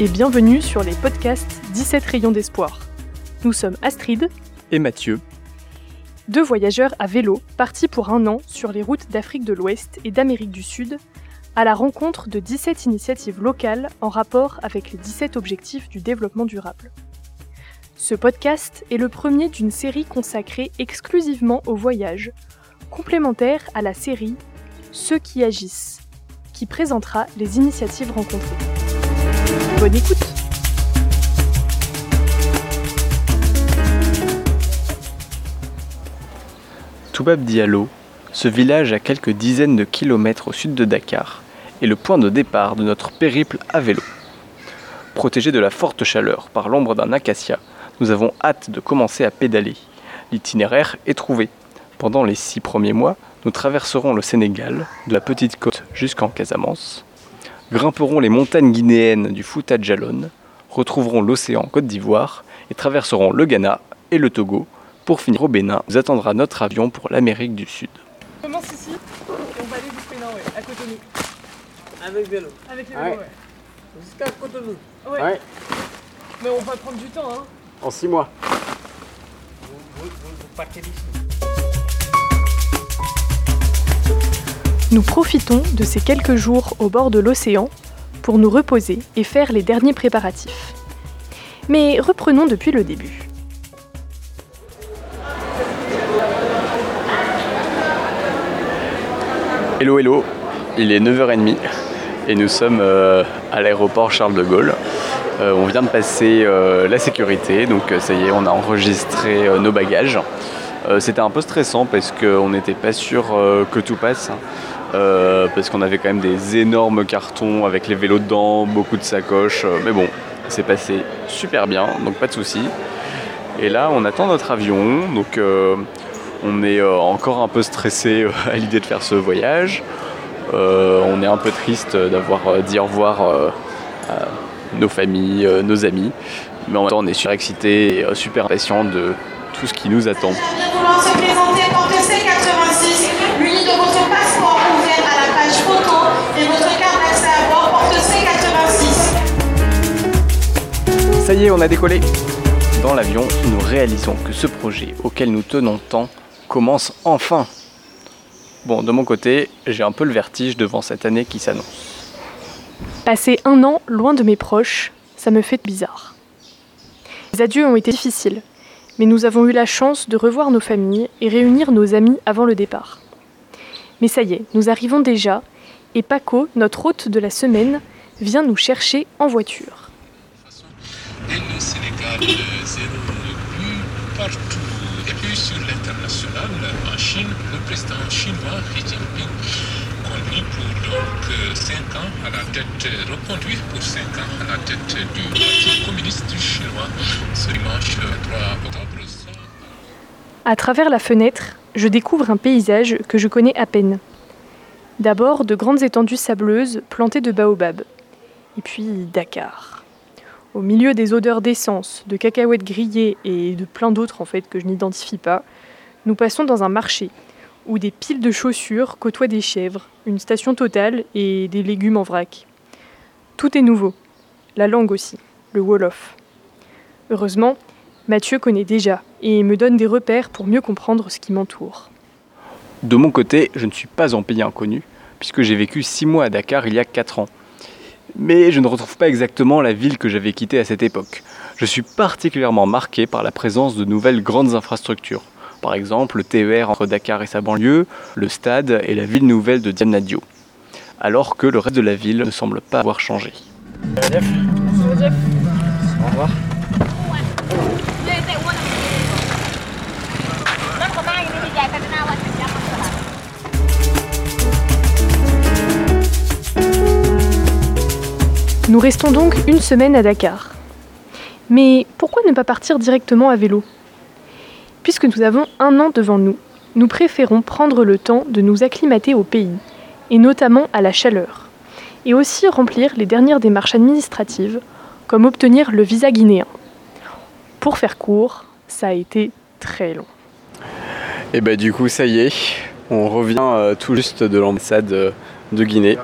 et bienvenue sur les podcasts 17 rayons d'espoir. Nous sommes Astrid et Mathieu, deux voyageurs à vélo partis pour un an sur les routes d'Afrique de l'Ouest et d'Amérique du Sud à la rencontre de 17 initiatives locales en rapport avec les 17 objectifs du développement durable. Ce podcast est le premier d'une série consacrée exclusivement au voyage, complémentaire à la série Ceux qui agissent, qui présentera les initiatives rencontrées. Bonne écoute Toubab Diallo, ce village à quelques dizaines de kilomètres au sud de Dakar, est le point de départ de notre périple à vélo. Protégé de la forte chaleur par l'ombre d'un acacia, nous avons hâte de commencer à pédaler. L'itinéraire est trouvé. Pendant les six premiers mois, nous traverserons le Sénégal, de la petite côte jusqu'en Casamance, grimperons les montagnes guinéennes du Fouta Djallon, retrouverons l'océan Côte d'Ivoire et traverserons le Ghana et le Togo. Pour finir au Bénin, nous attendra notre avion pour l'Amérique du Sud. On commence ici et on va aller du Bénin, ouais, à Cotonou. Avec vélo. Avec les Ouais. vélos, ouais. Jusqu'à Cotonou. Ouais. Ouais. Mais on va prendre du temps, hein. En 6 mois. Vous, vous, vous, vous partez d'ici. Nous profitons de ces quelques jours au bord de l'océan pour nous reposer et faire les derniers préparatifs. Mais reprenons depuis le début. Hello hello, il est 9h30 et nous sommes euh, à l'aéroport Charles de Gaulle. Euh, on vient de passer euh, la sécurité, donc ça y est, on a enregistré nos bagages. C'était un peu stressant parce qu'on n'était pas sûr que tout passe. Euh, parce qu'on avait quand même des énormes cartons avec les vélos dedans, beaucoup de sacoches, euh, mais bon, c'est passé super bien, donc pas de soucis. Et là, on attend notre avion, donc euh, on est encore un peu stressé à l'idée de faire ce voyage. On est un peu triste d'avoir dit au revoir à nos familles, nos amis. Mais en même temps, on est super excité et super impatient de tout ce qui nous attend. Ça y est, on a décollé Dans l'avion, nous réalisons que ce projet auquel nous tenons tant commence enfin. Bon, de mon côté, j'ai un peu le vertige devant cette année qui s'annonce. Passer un an loin de mes proches, ça me fait bizarre. Les adieux ont été difficiles, mais nous avons eu la chance de revoir nos familles et réunir nos amis avant le départ. Mais ça y est, nous arrivons déjà, et Paco, notre hôte de la semaine, vient nous chercher en voiture. Et le Sénégal, euh, c'est le plus partout. Et puis sur l'international, en Chine, le président chinois Xi Jinping, conduit pour donc 5 ans à la tête, euh, reconduit pour 5 ans à la tête du Parti communiste chinois ce dimanche euh, 3 octobre. À travers la fenêtre, je découvre un paysage que je connais à peine. D'abord, de grandes étendues sableuses plantées de baobabs. Et puis Dakar. Au milieu des odeurs d'essence, de cacahuètes grillées et de plein d'autres en fait que je n'identifie pas, nous passons dans un marché où des piles de chaussures côtoient des chèvres, une station totale et des légumes en vrac. Tout est nouveau. La langue aussi, le Wolof. Heureusement, Mathieu connaît déjà et me donne des repères pour mieux comprendre ce qui m'entoure. De mon côté, je ne suis pas en pays inconnu, puisque j'ai vécu 6 mois à Dakar il y a 4 ans. Mais je ne retrouve pas exactement la ville que j'avais quittée à cette époque. Je suis particulièrement marqué par la présence de nouvelles grandes infrastructures. Par exemple, le TER entre Dakar et sa banlieue, le stade et la ville nouvelle de Diamnadio. Alors que le reste de la ville ne semble pas avoir changé. Au revoir. Nous restons donc une semaine à Dakar. Mais pourquoi ne pas partir directement à vélo? Puisque nous avons un an devant nous, nous préférons prendre le temps de nous acclimater au pays, et notamment à la chaleur, et aussi remplir les dernières démarches administratives, comme obtenir le visa guinéen. Pour faire court, ça a été très long. Et bah du coup ça y est, on revient euh, tout juste de l'ambassade euh, de Guinée.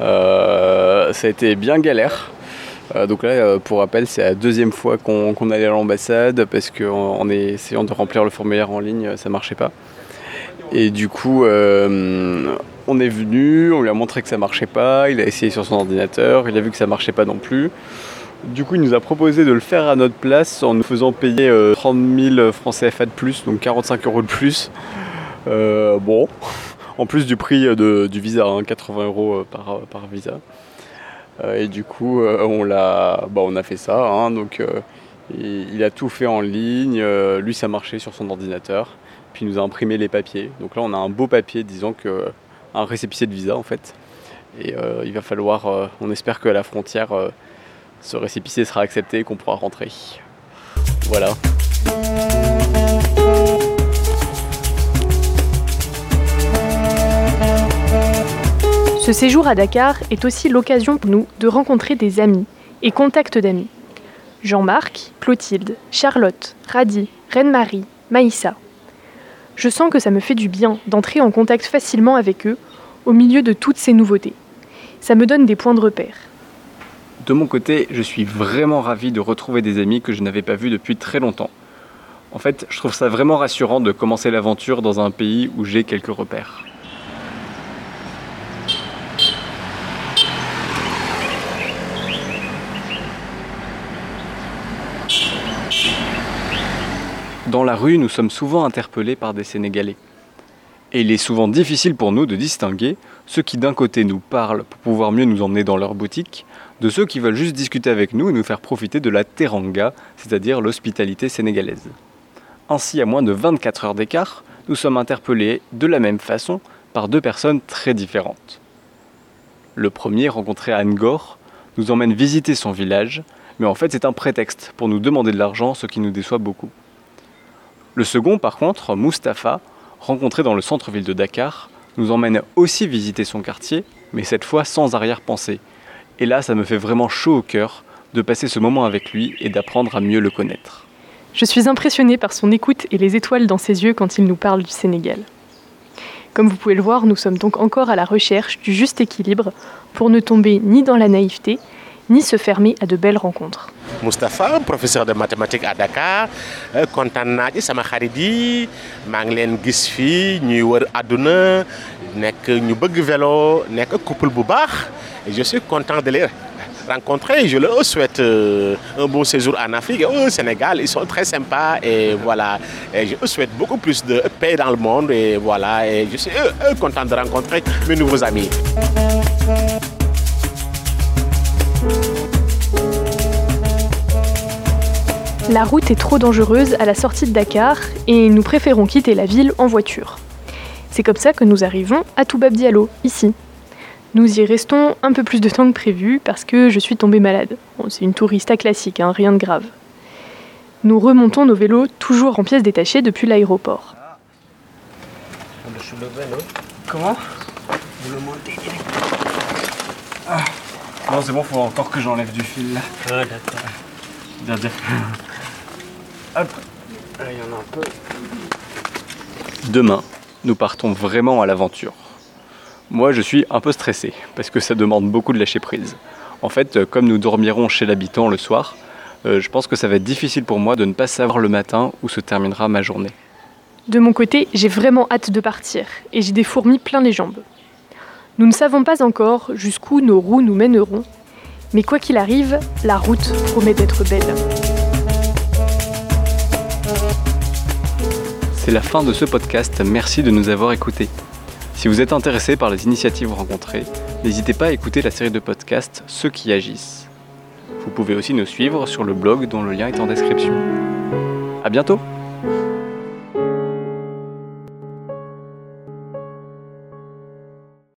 Euh, ça a été bien galère. Euh, donc là, euh, pour rappel, c'est la deuxième fois qu'on qu'on allait à l'ambassade parce qu'en en essayant de remplir le formulaire en ligne, ça marchait pas. Et du coup, euh, on est venu, on lui a montré que ça marchait pas, il a essayé sur son ordinateur, il a vu que ça marchait pas non plus. Du coup, il nous a proposé de le faire à notre place en nous faisant payer euh, 30 000 francs CFA de plus, donc 45 euros de plus. Bon, en plus du prix du visa, hein, 80 euros euh, par, par visa. Euh, et du coup, euh, on, bah, on a fait ça. hein, donc, euh, il, a tout fait en ligne. lui, ça marchait sur son ordinateur. Puis il nous a imprimé les papiers. Donc là, on a un beau papier disant que un récépissé de visa en fait. Et il va falloir, on espère qu'à la frontière, ce récépissé sera accepté et qu'on pourra rentrer. Voilà. Ce séjour à Dakar est aussi l'occasion pour nous de rencontrer des amis et contacts d'amis. Jean-Marc, Clotilde, Charlotte, Radi, Reine-Marie, Maïssa. Je sens que ça me fait du bien d'entrer en contact facilement avec eux au milieu de toutes ces nouveautés. Ça me donne des points de repère. De mon côté, je suis vraiment ravi de retrouver des amis que je n'avais pas vus depuis très longtemps. En fait, je trouve ça vraiment rassurant de commencer l'aventure dans un pays où j'ai quelques repères. Dans la rue, nous sommes souvent interpellés par des Sénégalais. Et il est souvent difficile pour nous de distinguer ceux qui d'un côté nous parlent pour pouvoir mieux nous emmener dans leur boutique, de ceux qui veulent juste discuter avec nous et nous faire profiter de la teranga, c'est-à-dire l'hospitalité sénégalaise. Ainsi, à moins de 24 heures d'écart, nous sommes interpellés de la même façon par deux personnes très différentes. Le premier, rencontré à Ngor, nous emmène visiter son village, mais en fait c'est un prétexte pour nous demander de l'argent, ce qui nous déçoit beaucoup. Le second, par contre, Mustapha, rencontré dans le centre-ville de Dakar, nous emmène aussi visiter son quartier, mais cette fois sans arrière-pensée. Et là, ça me fait vraiment chaud au cœur de passer ce moment avec lui et d'apprendre à mieux le connaître. Je suis impressionnée par son écoute et les étoiles dans ses yeux quand il nous parle du Sénégal. Comme vous pouvez le voir, nous sommes donc encore à la recherche du juste équilibre pour ne tomber ni dans la naïveté, ni se fermer à de belles rencontres. Moustapha professeur de mathématiques à Dakar euh, kontaan naa ci sama xarit yi. Maa ngi leen gis couple je suis content de les rencontrer. Je leur souhaite euh, un bon séjour en Afrique et au Sénégal. Ils sont très sympas et voilà. Je souhaite beaucoup plus de paix dans le monde et voilà. Et je suis content de rencontrer mes nouveaux amis. La route est trop dangereuse à la sortie de Dakar et nous préférons quitter la ville en voiture. C'est comme ça que nous arrivons à Toubab Diallo, ici. Nous y restons un peu plus de temps que prévu parce que je suis tombée malade. Bon, c'est une tourista classique, hein, rien de grave. Nous remontons nos vélos toujours en pièces détachées depuis l'aéroport. Le non Comment? Vous le montez direct. Non, c'est bon, faut encore que j'enlève du fil là. Ah, d'accord. Bien, bien. Hop. Ah, il y en a un peu. Demain, nous partons vraiment à l'aventure. Moi, je suis un peu stressé parce que ça demande beaucoup de lâcher prise. En fait, euh, comme nous dormirons chez l'habitant le soir, euh, je pense que ça va être difficile pour moi de ne pas savoir le matin où se terminera ma journée. De mon côté, j'ai vraiment hâte de partir et j'ai des fourmis plein les jambes. Nous ne savons pas encore jusqu'où nos roues nous mèneront, mais quoi qu'il arrive, la route promet d'être belle. C'est la fin de ce podcast, merci de nous avoir écoutés. Si vous êtes intéressé par les initiatives rencontrées, n'hésitez pas à écouter la série de podcasts Ceux qui agissent. Vous pouvez aussi nous suivre sur le blog dont le lien est en description. A bientôt